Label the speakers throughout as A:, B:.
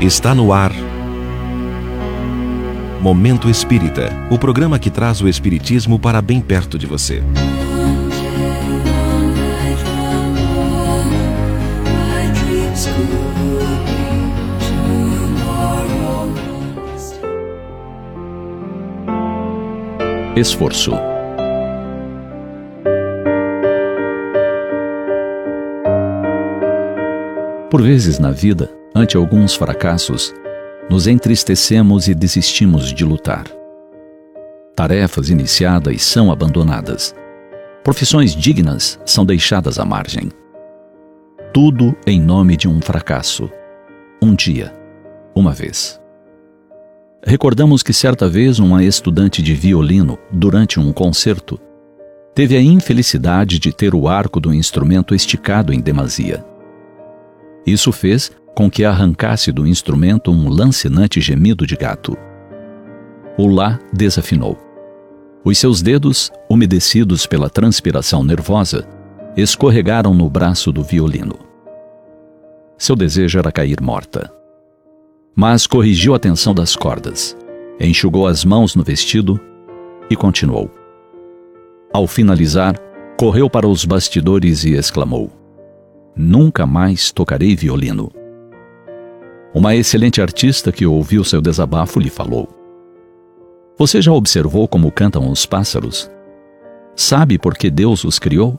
A: Está no ar. Momento Espírita o programa que traz o Espiritismo para bem perto de você. Esforço. Por vezes na vida, ante alguns fracassos, nos entristecemos e desistimos de lutar. Tarefas iniciadas são abandonadas. Profissões dignas são deixadas à margem. Tudo em nome de um fracasso. Um dia, uma vez. Recordamos que certa vez uma estudante de violino, durante um concerto, teve a infelicidade de ter o arco do instrumento esticado em demasia. Isso fez com que arrancasse do instrumento um lancinante gemido de gato. O Lá desafinou. Os seus dedos, umedecidos pela transpiração nervosa, escorregaram no braço do violino. Seu desejo era cair morta. Mas corrigiu a tensão das cordas, enxugou as mãos no vestido e continuou. Ao finalizar, correu para os bastidores e exclamou: Nunca mais tocarei violino. Uma excelente artista que ouviu seu desabafo lhe falou: Você já observou como cantam os pássaros? Sabe por que Deus os criou?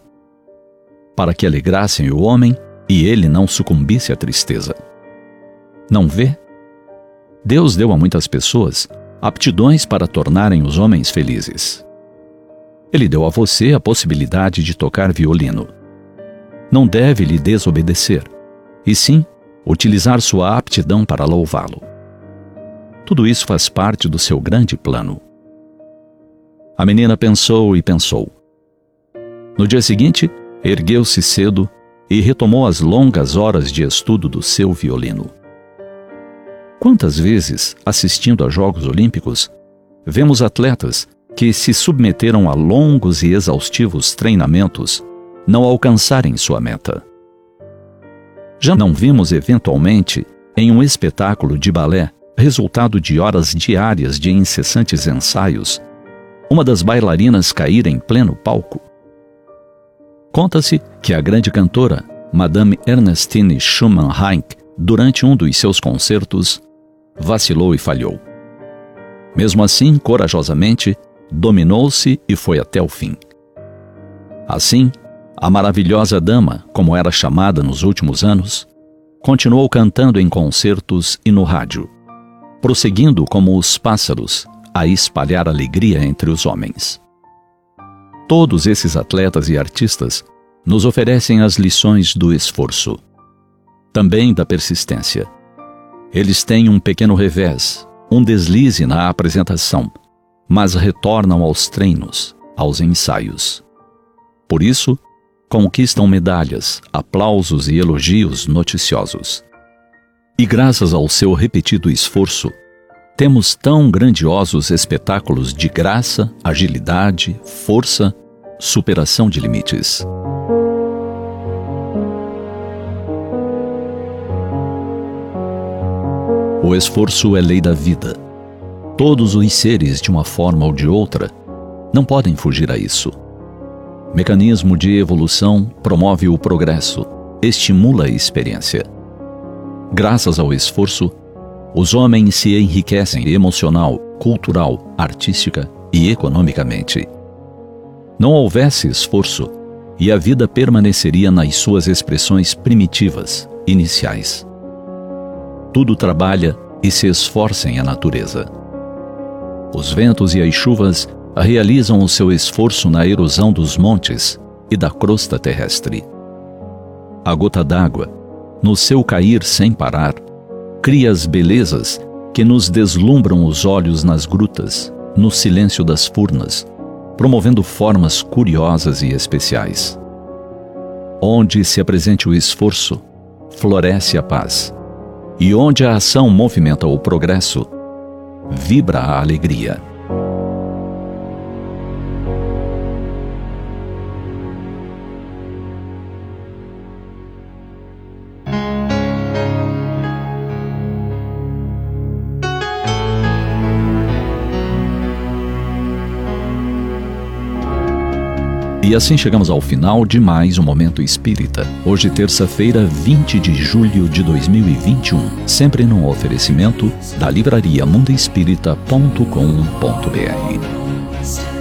A: Para que alegrassem o homem e ele não sucumbisse à tristeza. Não vê? Deus deu a muitas pessoas aptidões para tornarem os homens felizes. Ele deu a você a possibilidade de tocar violino não deve lhe desobedecer, e sim utilizar sua aptidão para louvá-lo. Tudo isso faz parte do seu grande plano. A menina pensou e pensou. No dia seguinte, ergueu-se cedo e retomou as longas horas de estudo do seu violino. Quantas vezes, assistindo a Jogos Olímpicos, vemos atletas que se submeteram a longos e exaustivos treinamentos não alcançarem sua meta. Já não vimos eventualmente, em um espetáculo de balé, resultado de horas diárias de incessantes ensaios, uma das bailarinas cair em pleno palco? Conta-se que a grande cantora, Madame Ernestine Schumann Heink, durante um dos seus concertos, vacilou e falhou. Mesmo assim, corajosamente, dominou-se e foi até o fim. Assim, a maravilhosa dama, como era chamada nos últimos anos, continuou cantando em concertos e no rádio, prosseguindo como os pássaros a espalhar alegria entre os homens. Todos esses atletas e artistas nos oferecem as lições do esforço, também da persistência. Eles têm um pequeno revés, um deslize na apresentação, mas retornam aos treinos, aos ensaios. Por isso, conquistam medalhas, aplausos e elogios noticiosos. E graças ao seu repetido esforço, temos tão grandiosos espetáculos de graça, agilidade, força, superação de limites. O esforço é lei da vida. Todos os seres, de uma forma ou de outra, não podem fugir a isso mecanismo de evolução promove o progresso, estimula a experiência. Graças ao esforço, os homens se enriquecem emocional, cultural, artística e economicamente. Não houvesse esforço e a vida permaneceria nas suas expressões primitivas, iniciais. Tudo trabalha e se esforça em a natureza. Os ventos e as chuvas realizam o seu esforço na erosão dos montes e da crosta terrestre. A gota d'água, no seu cair sem parar, cria as belezas que nos deslumbram os olhos nas grutas, no silêncio das furnas, promovendo formas curiosas e especiais. Onde se apresente o esforço, floresce a paz. E onde a ação movimenta o progresso, vibra a alegria. E assim chegamos ao final de mais um Momento Espírita. Hoje, terça-feira, 20 de julho de 2021. Sempre num oferecimento da livraria mundoespírita.com.br.